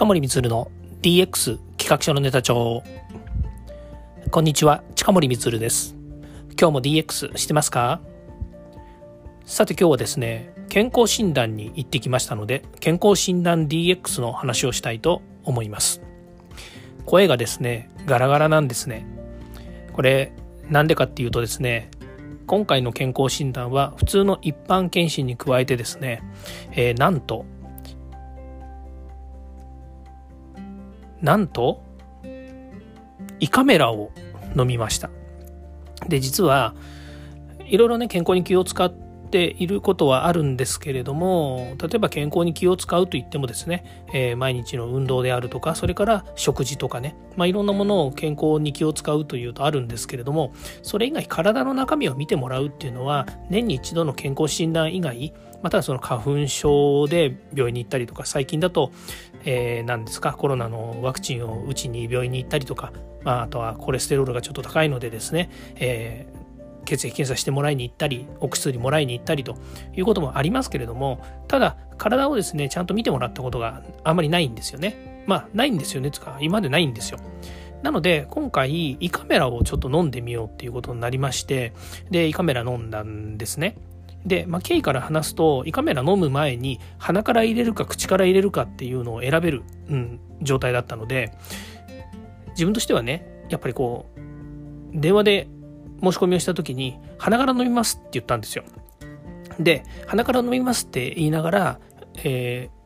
近森光の DX 企画書のネタ帳。こんにちは近森光です。今日も DX してますか？さて今日はですね健康診断に行ってきましたので健康診断 DX の話をしたいと思います。声がですねガラガラなんですね。これなんでかっていうとですね今回の健康診断は普通の一般検診に加えてですね、えー、なんとなんと胃カメラを飲みました。で実はいろいろね健康に気を使っていることはあるんですけれども例えば健康に気を使うといってもですね、えー、毎日の運動であるとかそれから食事とかね、まあ、いろんなものを健康に気を使うというとあるんですけれどもそれ以外体の中身を見てもらうっていうのは年に一度の健康診断以外またはその花粉症で病院に行ったりとか最近だと、えー、何ですか？コロナのワクチンを打ちに病院に行ったりとか、まあ、あとはコレステロールがちょっと高いのでですね、えー、血液検査してもらいに行ったりお薬もらいに行ったりということもありますけれどもただ体をですねちゃんと見てもらったことがあんまりないんですよね。まあないんですよね。つか今までないんですよ。なので今回胃カメラをちょっと飲んでみようっていうことになりましてで胃カメラ飲んだんですね。で、まあ、経緯から話すと胃カメラ飲む前に鼻から入れるか口から入れるかっていうのを選べる、うん、状態だったので自分としてはねやっぱりこう電話で申し込みをした時に鼻から飲みますって言ったんですよ。で鼻から飲みますって言いながら、えー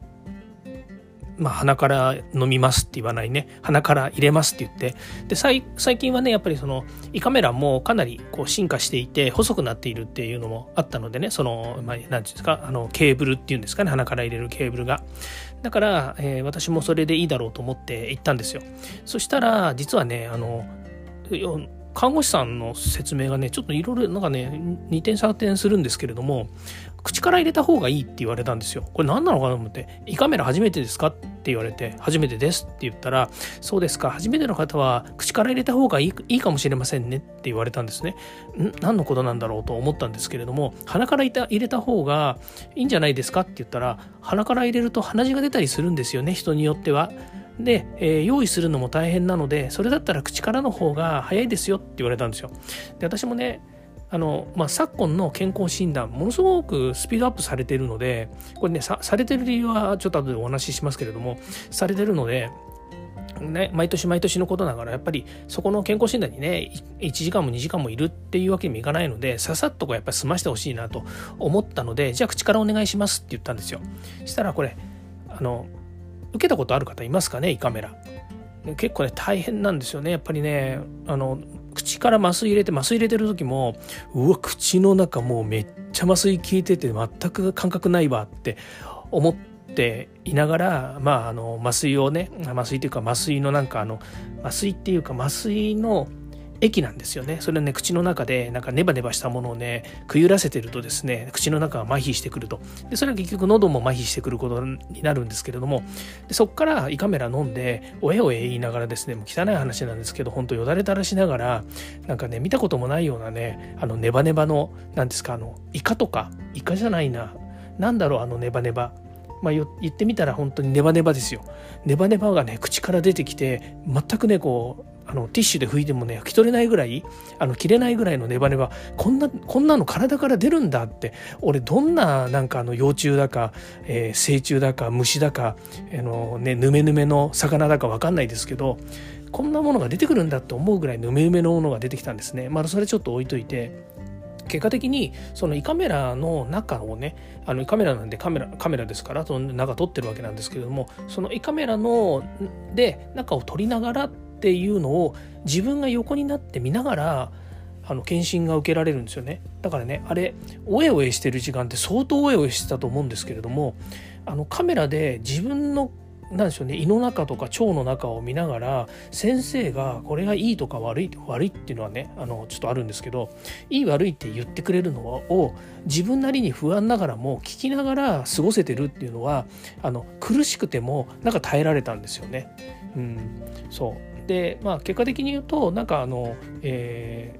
まあ、鼻から飲みますって言わないね。鼻から入れますって言って。で最近はねやっぱりその胃カメラもかなりこう進化していて細くなっているっていうのもあったのでね。その、まあ、て言うんですか？あのケーブルっていうんですかね？鼻から入れるケーブルが。だから、えー、私もそれでいいだろうと思って行ったんですよ。そしたら実はねあの看護師さんの説明がねちょっといろいろなんかね2点3点するんですけれども口から入れた方がいいって言われたんですよ。これ何なのかなと思って胃カメラ初めてですか？って言われて初めてですって言ったらそうですか。初めての方は口から入れた方がいいいいかもしれませんねって言われたんですね。ん？何のことなんだろうと思ったんですけれども鼻から入れた方がいいんじゃないですか？って言ったら鼻から入れると鼻血が出たりするんですよね人によってはで、えー、用意するのも大変なのでそれだったら口からの方が早いですよって言われたんですよ。で私もねあの、まあ、昨今の健康診断ものすごくスピードアップされているのでこれねされてる理由はちょっと後でお話ししますけれどもされてるのでね、毎年毎年のことながらやっぱりそこの健康診断にね1時間も2時間もいるっていうわけにもいかないのでささっとこうやっぱり済ましてほしいなと思ったのでじゃあ口からお願いしますって言ったんですよ。したらこれあの受けたことある方いますかね？胃カメラ。結構ね大変なんですよね。やっぱりねあの口から麻酔入れて麻酔入れてる時もうわ口の中もうめっちゃ麻酔効いてて全く感覚ないわって思っていながらまああの麻酔をね麻酔っていうか麻酔のなんかあの麻酔っていうか麻酔の液なんですよね。それはね口の中でなんかネバネバしたものをねくゆらせてるとですね口の中が麻痺してくると。でそれは結局喉も麻痺してくることになるんですけれどもでそこから胃カメラ飲んでおえおえ言いながらですねもう汚い話なんですけど本当よだれ垂らしながらなんかね見たこともないようなねあのネバネバの何ですかあのイカとかイカじゃないな何だろうあのネバネバ。まあ、言ってみたら本当にネバネバですよ。ネバネバがね口から出てきて全くねこうあのティッシュで拭いてもね拭き取れないぐらいあの切れないぐらいのネバネバこんなこんなの体から出るんだって俺どんななんかあの幼虫だか、えー、成虫だか虫だかあの、ね、ヌメヌメの魚だか分かんないですけどこんなものが出てくるんだって思うぐらいヌメヌメのものが出てきたんですね。まあ、それちょっと置いといて結果的にその胃カメラの中をねあの胃カメラなんでカメラカメラですからその中撮ってるわけなんですけれどもその胃カメラので中を撮りながらっていうのを自分が横になって見ながらあの検診が受けられるんですよね。だからねあれおえおえしてる時間って相当おえおえしてたと思うんですけれどもあのカメラで自分のなんでしょうね胃の中とか腸の中を見ながら先生がこれがいいとか悪い悪いっていうのはねあのちょっとあるんですけどいい悪いって言ってくれるのを自分なりに不安ながらも聞きながら過ごせてるっていうのはあの苦しくてもなんか耐えられたんですよね。うん、そう。で、まあ、結果的に言うとなんかあの、え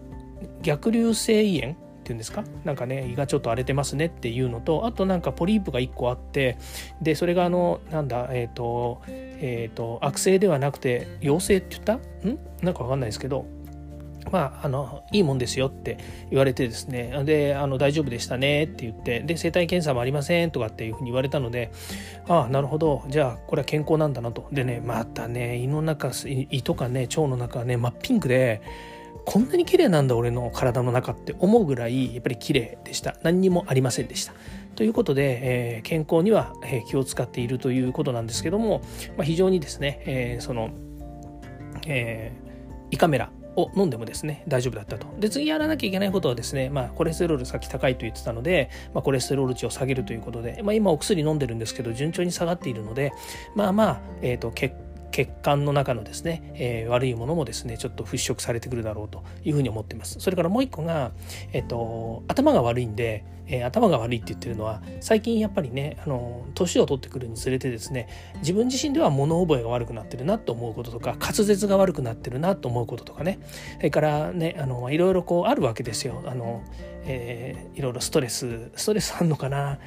ー、逆流性胃炎っていうんですか？なんかね胃がちょっと荒れてますねっていうのとあとなんかポリープが1個あってでそれがあのなんだえっ、ー、とえっ、ー、と悪性ではなくて陽性って言った？ん？なんかわかんないですけどまあ、あのいいもんですよって言われてですねであの大丈夫でしたねって言ってで生体検査もありませんとかっていうふうに言われたのでああなるほど。じゃあこれは健康なんだなと。でねまたね胃の中胃とかね腸の中はね真っピンクでこんなに綺麗なんだ俺の体の中って思うぐらいやっぱり綺麗でした。何にもありませんでした。ということで、えー、健康には気を使っているということなんですけども、まあ、非常にですね、えー、その、えー、胃カメラを飲んでもですね大丈夫だったと。で次やらなきゃいけないことはですね、まあ、コレステロールさっき高いと言ってたので、まあ、コレステロール値を下げるということで、まあ、今お薬飲んでるんですけど順調に下がっているのでまあまあ、えーと、血血管の中のですね、えー、悪いものもですねちょっと払拭されてくるだろうというふうに思っています。それからもう一個が、えっと、頭が悪いんで、えー、頭が悪いって言ってるのは最近やっぱりねあの年を取ってくるにつれてですね自分自身では物覚えが悪くなってるなと思うこととか滑舌が悪くなってるなと思うこととかね。それからねあのいろいろこうあるわけですよ。あの、えー、いろいろストレスストレスあんのかな、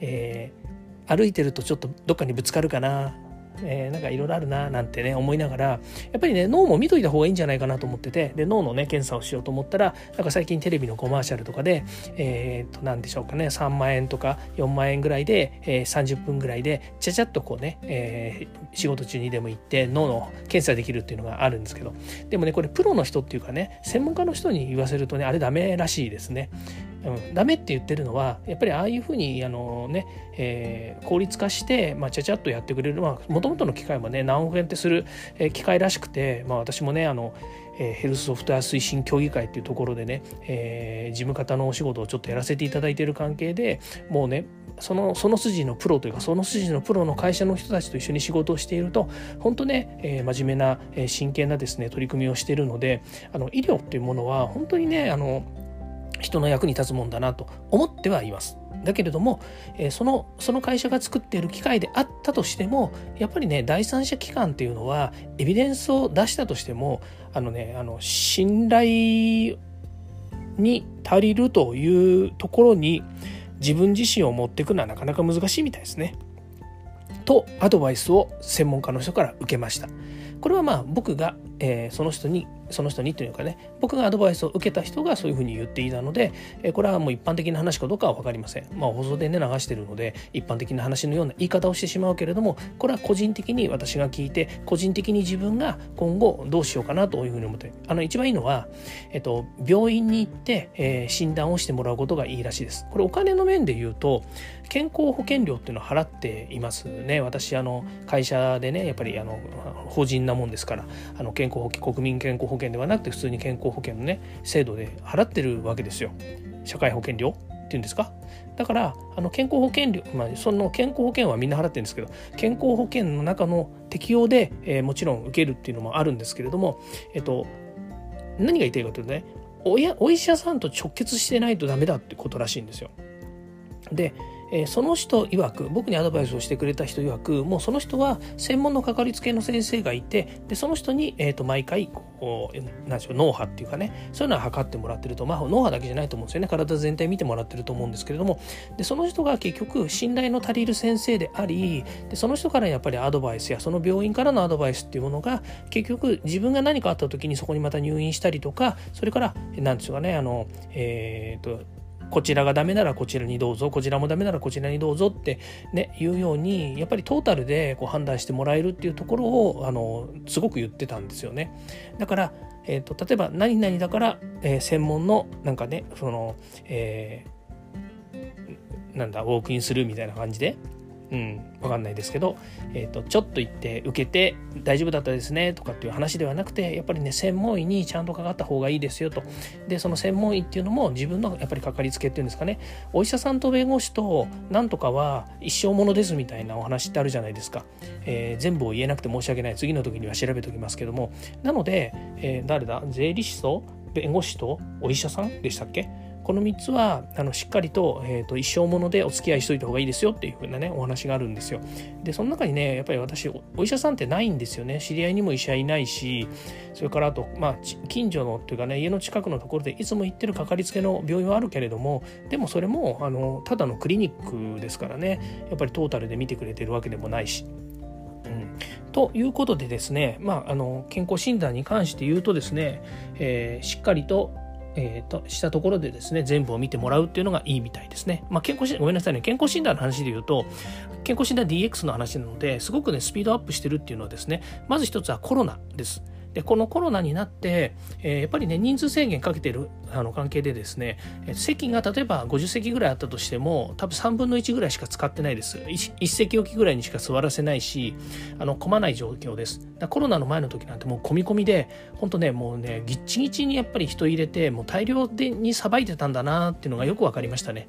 えー、歩いてるとちょっとどっかにぶつかるかな？えー、なんかいろいろあるななんてね思いながらやっぱりね脳も見といた方がいいんじゃないかなと思っててで脳のね検査をしようと思ったらなんか最近テレビのコマーシャルとかでえっ、と何でしょうかね3万円とか4万円ぐらいで、えー、30分ぐらいでちゃちゃっとこうね、えー、仕事中にでも行って脳の検査できるっていうのがあるんですけどでもねこれプロの人っていうかね専門家の人に言わせるとねあれダメらしいですね。うん、ダメって言ってるのはやっぱりああいうふうにあのね、えー、効率化して、まあ、ちゃちゃっとやってくれるもともとの機械もね何億円ってする、機械らしくて、まあ、私もねあのえヘルスソフトウェア推進協議会っていうところでね、えー、事務方のお仕事をちょっとやらせていただいている関係でもうねそのその筋のプロというかその筋のプロの会社の人たちと一緒に仕事をしていると本当ね、えー、真面目な、え、真剣なですね取り組みをしているのであの医療っていうものは本当にねあの人の役に立つもんだなと思ってはいます。だけれども、え、そのその会社が作っている機械であったとしてもやっぱりね第三者機関っていうのはエビデンスを出したとしてもあのねあの信頼に足りるというところに自分自身を持っていくのはなかなか難しいみたいですね。とアドバイスを専門家の人から受けました。これはまあ僕が、えー、その人にその人にというかね僕がアドバイスを受けた人がそういうふうに言っていたので、えこれはもう一般的な話かどうかは分かりません。まあ放送でね流してるので一般的な話のような言い方をしてしまうけれどもこれは個人的に私が聞いて個人的に自分が今後どうしようかなというふうに思ってあの一番いいのは、えっと、病院に行って、えー、診断をしてもらうことがいいらしいです。これお金の面で言うと健康保険料っていうのを払っていますね。私あの会社でねやっぱりあの法人なもんですからあの健康保険国民健康保険保険ではなくて普通に健康保険のね制度で払ってるわけですよ社会保険料っていうんですか？だからあの健康保険料、まあ、その健康保険はみんな払ってるんですけど健康保険の中の適用で、えー、もちろん受けるっていうのもあるんですけれども、えっと、何が言いたいかというとねおやお医者さんと直結してないとダメだってことらしいんですよ。でえー、その人曰く僕にアドバイスをしてくれた人曰くもうその人は専門のかかりつけの先生がいてでその人に、えー、と毎回こうなんでしょう脳波っていうかねそういうのは測ってもらってるとまあ脳波だけじゃないと思うんですよね。体全体見てもらってると思うんですけれどもでその人が結局信頼の足りる先生でありでその人からやっぱりアドバイスやその病院からのアドバイスっていうものが結局自分が何かあった時にそこにまた入院したりとかそれから何でしょうかねあのえっ、ー、とこちらがダメならこちらにどうぞこちらもダメならこちらにどうぞってね言うようにやっぱりトータルでこう判断してもらえるっていうところをあのすごく言ってたんですよね。だから、えーと、例えば何々だから、えー、専門のなんかねその、えー、なんだウォークインするみたいな感じでうん、わかんないですけど、えーと、ちょっと行って受けて大丈夫だったですねとかっていう話ではなくてやっぱりね専門医にちゃんとかかった方がいいですよと。でその専門医っていうのも自分のやっぱりかかりつけっていうんですかね。お医者さんと弁護士となんとかは一生ものですみたいなお話ってあるじゃないですか、えー、全部を言えなくて申し訳ない。次の時には調べておきますけども。なので、えー、誰だ？税理士と弁護士とお医者さんでしたっけ？この3つはあのしっかりと,、えーと、一生ものでお付き合いしといた方がいいですよっていうふうなねお話があるんですよ。でその中にねやっぱり私お医者さんってないんですよね知り合いにも医者いないしそれからあとまあ近所のっていうかね家の近くのところでいつも行ってるかかりつけの病院はあるけれどもでもそれもあのただのクリニックですからねやっぱりトータルで見てくれてるわけでもないし。うん、ということでですね、まあ、あの健康診断に関して言うとですね、えー、しっかりとえーと、したところでですね全部を見てもらうっていうのがいいみたいですね。まあ、健康診ごめんなさいね健康診断の話で言うと健康診断 DX の話なのですごくねスピードアップしてるっていうのはですねまず一つはコロナです。でこのコロナになって、えー、やっぱりね人数制限かけてるあの関係でですね席が例えば50席ぐらいあったとしても多分3分の1ぐらいしか使ってないです。1, 1席置きぐらいにしか座らせないしあの混まない状況です。コロナの前の時なんてもう込み込みで本当ねもうねぎっちぎちにやっぱり人入れてもう大量でにさばいてたんだなっていうのがよく分かりましたね。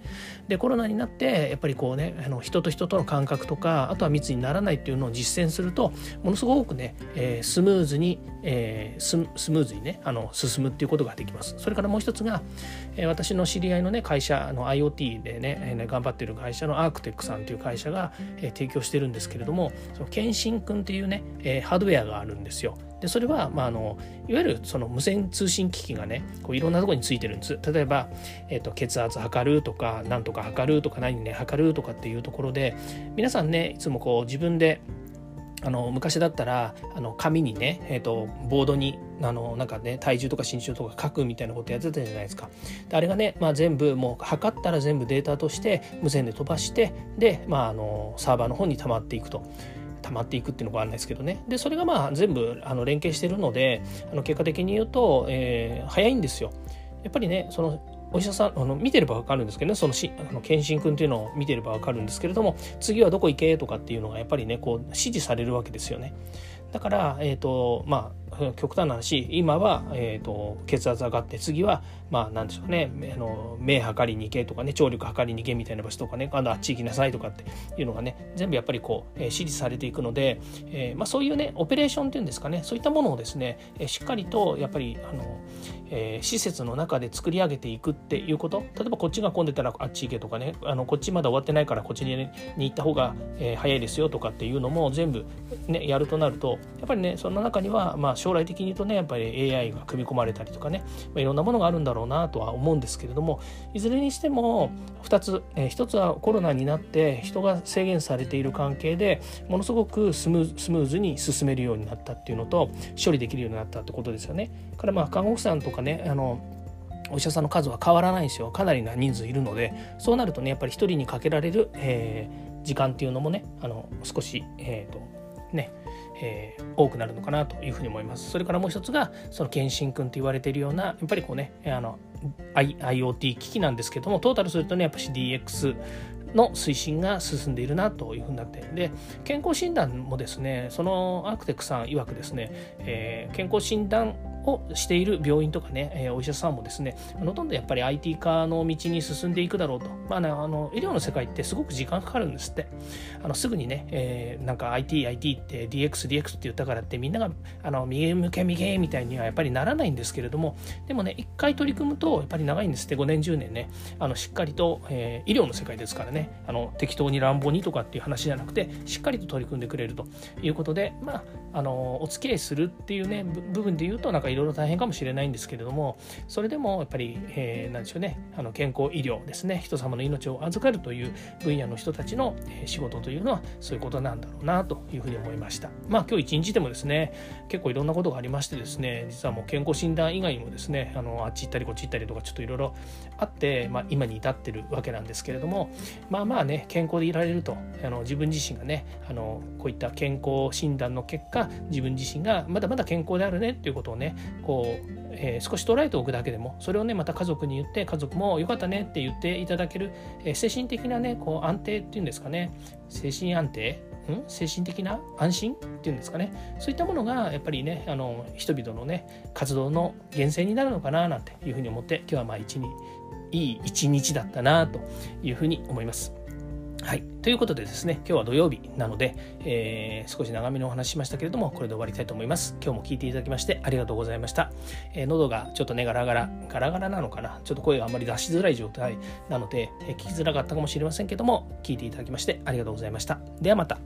でコロナになってやっぱりこうねあの人と人との感覚とかあとは密にならないっていうのを実践するとものすごくね、えー、スムーズに、えー、スムーズにねあの進むっていうことができます。それからもう一つが、えー、私の知り合いのね会社の IoT でね、えー、頑張ってる会社のアークテックさんという会社が、えー、提供してるんですけれどもその検診君っていうね、えー、ハードウェアがあるんですよ。でそれは、まあ、あのいわゆるその無線通信機器がねこういろんなところについてるんです。例えば、えーと、血圧測るとか何とか測るとか何ね測るとかっていうところで皆さんねいつもこう自分であの昔だったらあの紙にね、えーと、ボードにあのなんかね体重とか身長とか書くみたいなことやってたじゃないですか。であれがね、まあ、全部もう測ったら全部データとして無線で飛ばしてで、まあ、あのサーバーの方に溜まっていくと。溜まっていくっていうのがあるんですけどねでそれがまあ全部あの連携してるのであの結果的に言うと、えー、早いんですよ。やっぱりねそのお医者さんあの見てれば分かるんですけどねそのしあの検診君っていうのを見てれば分かるんですけれども次はどこ行けとかっていうのがやっぱりねこう指示されるわけですよね。だから、えーとまあ、極端な話今は、えーと、血圧上がって次はまあなんでしょうねあの目測りに行けとかね聴力測りに行けみたいな場所とかねあのあっち行きなさいとかっていうのがね全部やっぱりこう、えー、指示されていくので、えーまあ、そういうねオペレーションっていうんですかねそういったものをですね、えー、しっかりとやっぱりあの、えー、施設の中で作り上げていくっていうこと例えばこっちが混んでたらあっち行けとかねあのこっちまだ終わってないからこっちに,、に行った方が、えー、早いですよとかっていうのも全部、ね、やるとなるとやっぱりねその中には、まあ、将来的に言うとねやっぱり AI が組み込まれたりとかね、ま、いろんなものがあるんだろうなとは思うんですけれどもいずれにしても2つ、え、1つはコロナになって人が制限されている関係でものすごくスムーズに進めるようになったっていうのと処理できるようになったってことですよね。からまあ看護婦さんとかねあのお医者さんの数は変わらないんですよかなりな人数いるのでそうなるとねやっぱり1人にかけられる、えー、時間っていうのもねあの少し、えーとねえー、多くなるのかなというふうに思います。それからもう一つがその検診君と言われているようなやっぱりこうねあの IoT 機器なんですけどもトータルするとねやっぱし DX の推進が進んでいるなというふうになってで健康診断もですねそのアークテックさん曰くですね、えー、健康診断をしている病院とかね、えー、お医者さんもですねほとんどやっぱり IT 化の道に進んでいくだろうと、まあね、あの医療の世界ってすごく時間かかるんですって。あのすぐにね、えー、なんか IT、IT って DX、DX って言ったからってみんながあの右向け右みたいにはやっぱりならないんですけれども。でもね一回取り組むとやっぱり長いんですって。5年10年ね。あのしっかりと、えー、医療の世界ですからね。あの適当に乱暴にとかっていう話じゃなくてしっかりと取り組んでくれるということでまああのお付き合いするっていうね部分で言うとなんかいろいろ大変かもしれないんですけれどもそれでもやっぱり、えー、なんでしょうね。あの健康医療ですね。人様の命を預かるという分野の人たちの仕事というのはそういうことなんだろうなというふうに思いました。まあ今日一日でもですね結構いろんなことがありましてですね実はもう健康診断以外にもですねあのあっち行ったりこっち行ったりとかちょっといろいろあって、まあ、今に至ってるわけなんですけれどもまあまあね健康でいられると。あの自分自身がねあのこういった健康診断の結果自分自身がまだまだ健康であるねっていうことをねこう、えー、少し捉えておくだけでもそれをねまた家族に言って家族も良かったねって言っていただける、えー、精神的なねこう安定っていうんですかね。精神安定ん？精神的な？安心？っていうんですかね。そういったものがやっぱりねあの人々のね活動の源泉になるのかななんていうふうに思って今日はまあ一にいい一日だったなというふうに思います。はい。ということでですね、今日は土曜日なので、えー、少し長めのお話しましたけれども、これで終わりたいと思います。今日も聞いていただきましてありがとうございました。えー、喉がちょっとね、ガラガラ、ガラガラなのかな？ちょっと声があんまり出しづらい状態なので、えー、聞きづらかったかもしれませんけども、聞いていただきましてありがとうございました。ではまた。